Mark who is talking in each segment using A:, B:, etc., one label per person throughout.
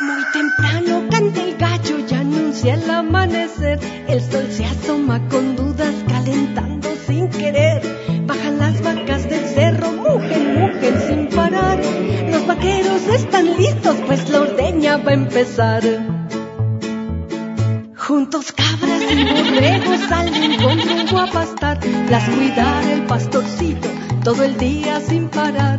A: Muy temprano canta el gallo y anuncia el amanecer. El sol se asoma con dudas calentando sin querer. Bajan las vacas del cerro, mugen, mugen sin parar. Los vaqueros están listos, pues la ordeña va a empezar. Juntos cabras y borregos salen con rumbo a pastar, las cuidar el pastorcito todo el día sin parar.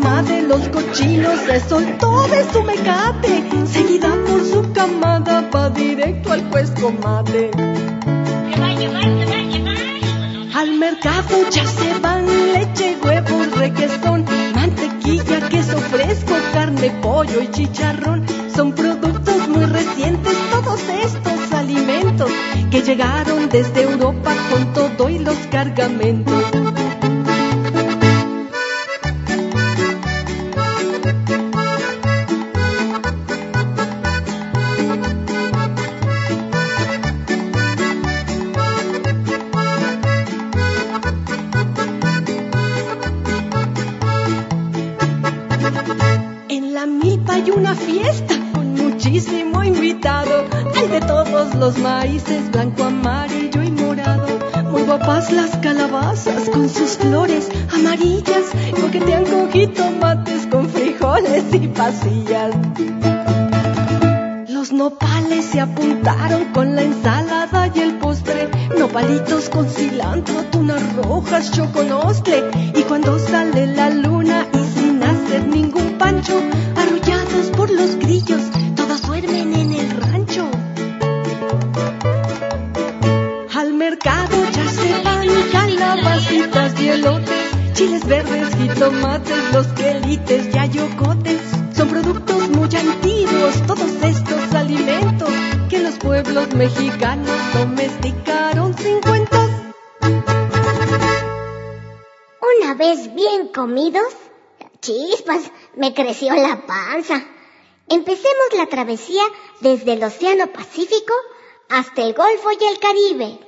A: Mamá de los cochinos se soltó de su mecate, seguida por su camada va directo al juez comadre. Al mercado ya se van leche, huevos, requesón, mantequilla, queso fresco, carne, pollo y chicharrón. Son productos muy recientes todos estos alimentos que llegaron desde Europa con todo y los cargamentos. La milpa hay una fiesta con muchísimo invitado. Hay de todos los maíces, blanco, amarillo y morado. Muy guapas las calabazas con sus flores amarillas. Coquetean con jitomates, con frijoles y pasillas. Los nopales se apuntaron con la ensalada y el postre. Nopalitos con cilantro, tunas rojas, choconostle. Y cuando sale la luna pancho, arrullados por los grillos, todos duermen en el rancho. Al mercado ya se van calabacitas y chiles verdes, jitomates, los quelites y ayocotes. Son productos muy antiguos todos estos alimentos que los pueblos mexicanos domesticaron sin cuentos.
B: Una vez bien comidos, chispas, me creció la panza. Empecemos la travesía desde el Océano Pacífico hasta el Golfo y el Caribe.